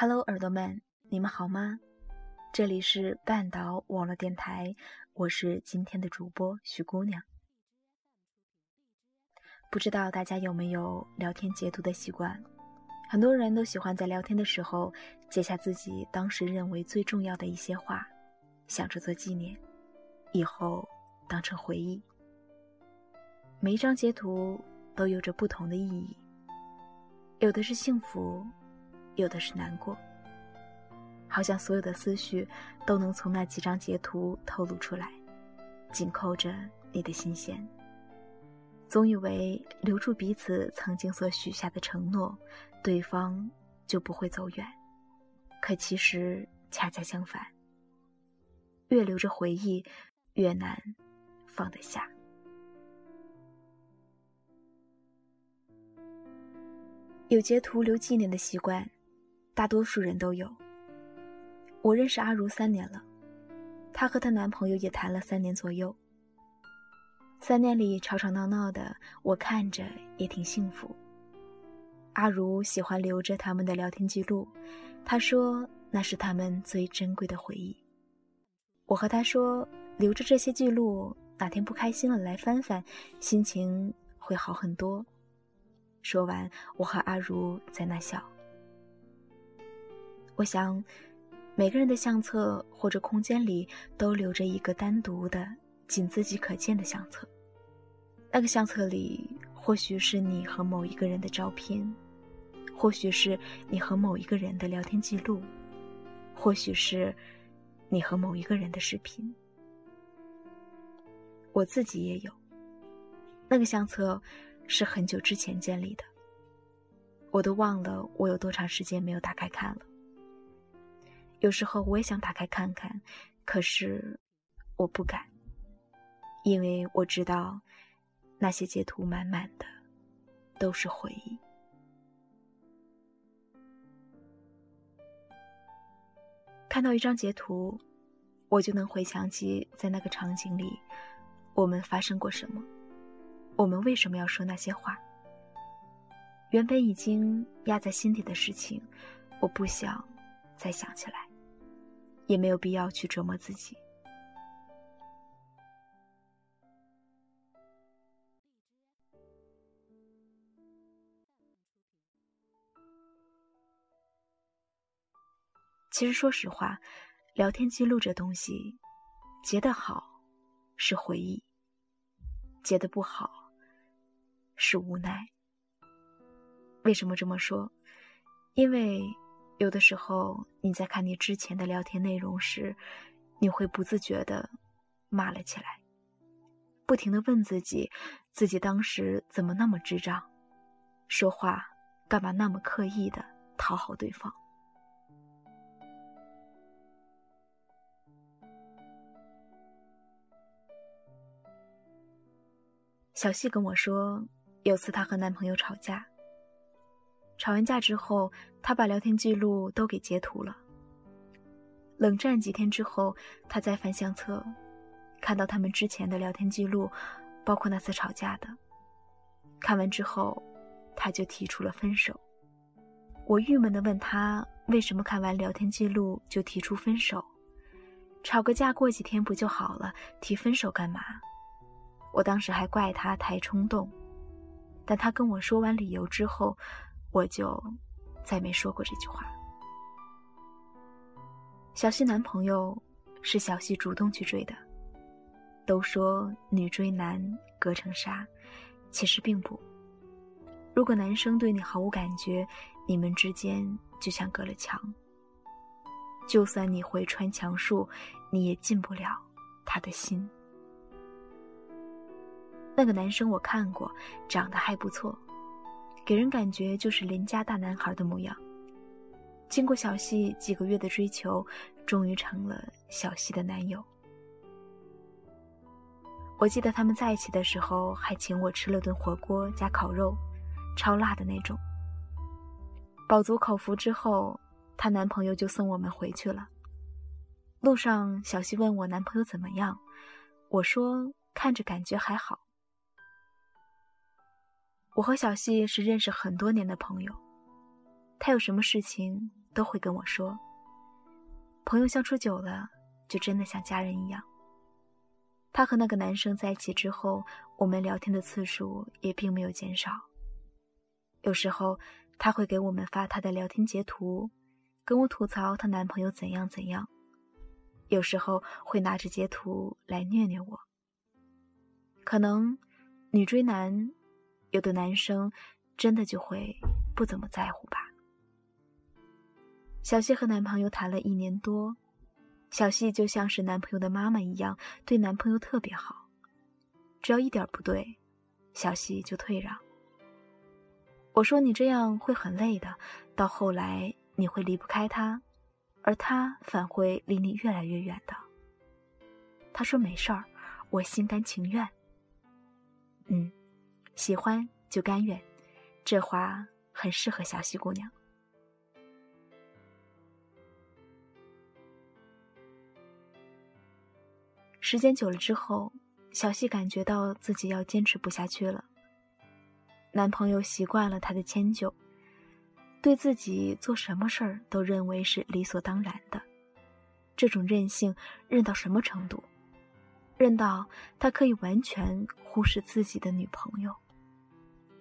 Hello，耳朵们，你们好吗？这里是半岛网络电台，我是今天的主播徐姑娘。不知道大家有没有聊天截图的习惯？很多人都喜欢在聊天的时候截下自己当时认为最重要的一些话，想着做纪念，以后当成回忆。每一张截图都有着不同的意义，有的是幸福，有的是难过。好像所有的思绪都能从那几张截图透露出来，紧扣着你的心弦。总以为留住彼此曾经所许下的承诺，对方就不会走远。可其实恰恰相反，越留着回忆，越难放得下。有截图留纪念的习惯，大多数人都有。我认识阿如三年了，她和她男朋友也谈了三年左右。三年里吵吵闹闹的，我看着也挺幸福。阿如喜欢留着他们的聊天记录，她说那是他们最珍贵的回忆。我和她说，留着这些记录，哪天不开心了来翻翻，心情会好很多。说完，我和阿如在那笑。我想，每个人的相册或者空间里都留着一个单独的。仅自己可见的相册，那个相册里或许是你和某一个人的照片，或许是你和某一个人的聊天记录，或许是你和某一个人的视频。我自己也有，那个相册是很久之前建立的，我都忘了我有多长时间没有打开看了。有时候我也想打开看看，可是我不敢。因为我知道，那些截图满满的都是回忆。看到一张截图，我就能回想起在那个场景里，我们发生过什么，我们为什么要说那些话。原本已经压在心底的事情，我不想再想起来，也没有必要去折磨自己。其实，说实话，聊天记录这东西，截得好是回忆，截得不好是无奈。为什么这么说？因为有的时候你在看你之前的聊天内容时，你会不自觉的骂了起来，不停的问自己：自己当时怎么那么智障？说话干嘛那么刻意的讨好对方？小细跟我说，有次她和男朋友吵架，吵完架之后，他把聊天记录都给截图了。冷战几天之后，他再翻相册，看到他们之前的聊天记录，包括那次吵架的。看完之后，他就提出了分手。我郁闷的问他，为什么看完聊天记录就提出分手？吵个架过几天不就好了？提分手干嘛？我当时还怪他太冲动，但他跟我说完理由之后，我就再没说过这句话。小西男朋友是小西主动去追的，都说女追男隔层纱，其实并不。如果男生对你毫无感觉，你们之间就像隔了墙，就算你会穿墙术，你也进不了他的心。那个男生我看过，长得还不错，给人感觉就是邻家大男孩的模样。经过小西几个月的追求，终于成了小西的男友。我记得他们在一起的时候，还请我吃了顿火锅加烤肉，超辣的那种。饱足口福之后，她男朋友就送我们回去了。路上，小西问我男朋友怎么样，我说看着感觉还好。我和小西是认识很多年的朋友，他有什么事情都会跟我说。朋友相处久了，就真的像家人一样。他和那个男生在一起之后，我们聊天的次数也并没有减少。有时候他会给我们发他的聊天截图，跟我吐槽她男朋友怎样怎样；有时候会拿着截图来虐虐我。可能女追男，有的男生真的就会不怎么在乎吧。小西和男朋友谈了一年多。小西就像是男朋友的妈妈一样，对男朋友特别好。只要一点不对，小西就退让。我说你这样会很累的，到后来你会离不开他，而他反会离你越来越远的。他说没事儿，我心甘情愿。嗯，喜欢就甘愿，这话很适合小西姑娘。时间久了之后，小西感觉到自己要坚持不下去了。男朋友习惯了她的迁就，对自己做什么事儿都认为是理所当然的。这种任性任到什么程度？任到他可以完全忽视自己的女朋友。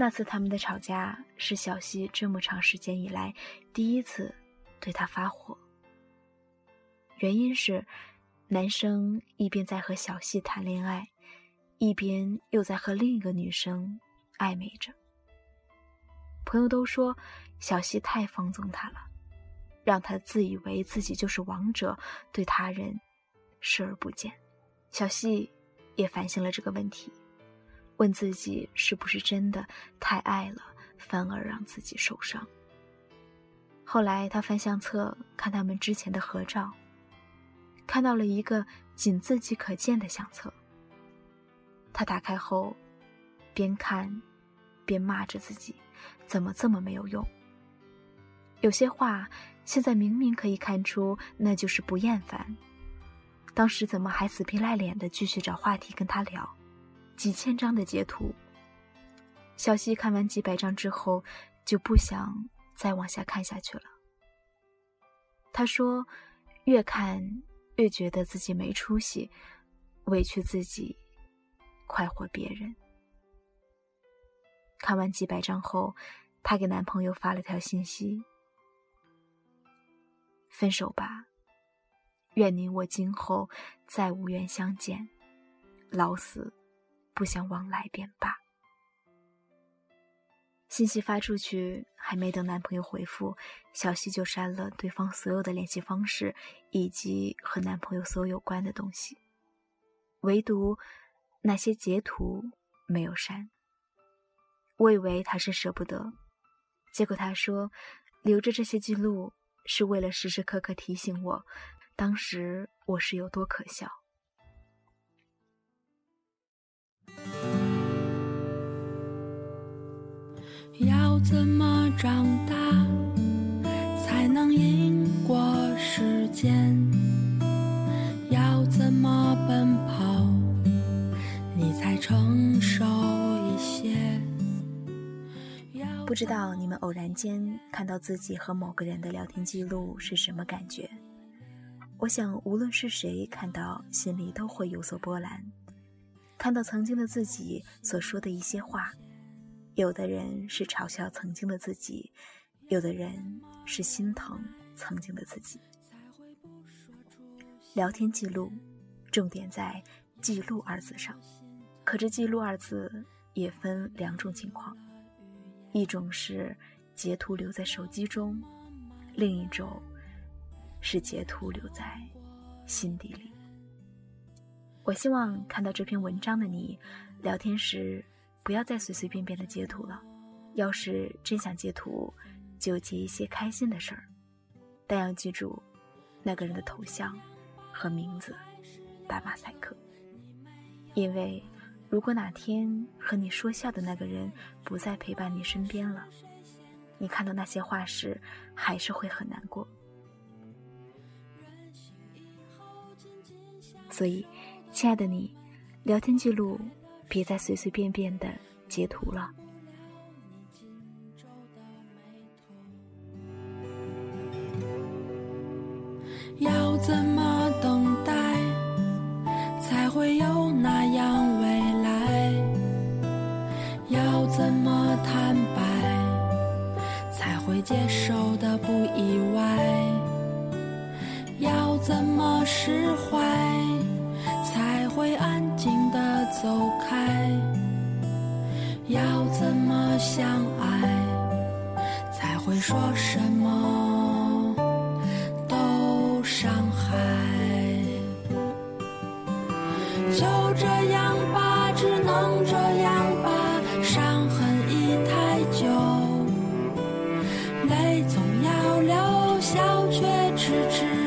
那次他们的吵架是小西这么长时间以来第一次对他发火，原因是。男生一边在和小西谈恋爱，一边又在和另一个女生暧昧着。朋友都说小西太放纵他了，让他自以为自己就是王者，对他人视而不见。小西也反省了这个问题，问自己是不是真的太爱了，反而让自己受伤。后来他翻相册看他们之前的合照。看到了一个仅自己可见的相册。他打开后，边看，边骂着自己，怎么这么没有用？有些话现在明明可以看出，那就是不厌烦。当时怎么还死皮赖脸的继续找话题跟他聊？几千张的截图。小溪看完几百张之后，就不想再往下看下去了。他说：“越看。”越觉得自己没出息，委屈自己，快活别人。看完几百张后，她给男朋友发了条信息：“分手吧，愿你我今后再无缘相见，老死不相往来便罢。”信息发出去，还没等男朋友回复，小西就删了对方所有的联系方式以及和男朋友所有有关的东西，唯独那些截图没有删。我以为他是舍不得，结果他说留着这些记录是为了时时刻刻提醒我，当时我是有多可笑。要怎么长大才能赢过时间？要怎么奔跑你才成熟一些？不知道你们偶然间看到自己和某个人的聊天记录是什么感觉？我想，无论是谁看到，心里都会有所波澜。看到曾经的自己所说的一些话。有的人是嘲笑曾经的自己，有的人是心疼曾经的自己。聊天记录，重点在“记录”二字上。可这“记录”二字也分两种情况：一种是截图留在手机中，另一种是截图留在心底里。我希望看到这篇文章的你，聊天时。不要再随随便便的截图了，要是真想截图，就截一些开心的事儿，但要记住那个人的头像和名字，打马赛克。因为如果哪天和你说笑的那个人不再陪伴你身边了，你看到那些话时，还是会很难过。所以，亲爱的你，聊天记录别再随随便便的截图了。泪总要流笑却迟迟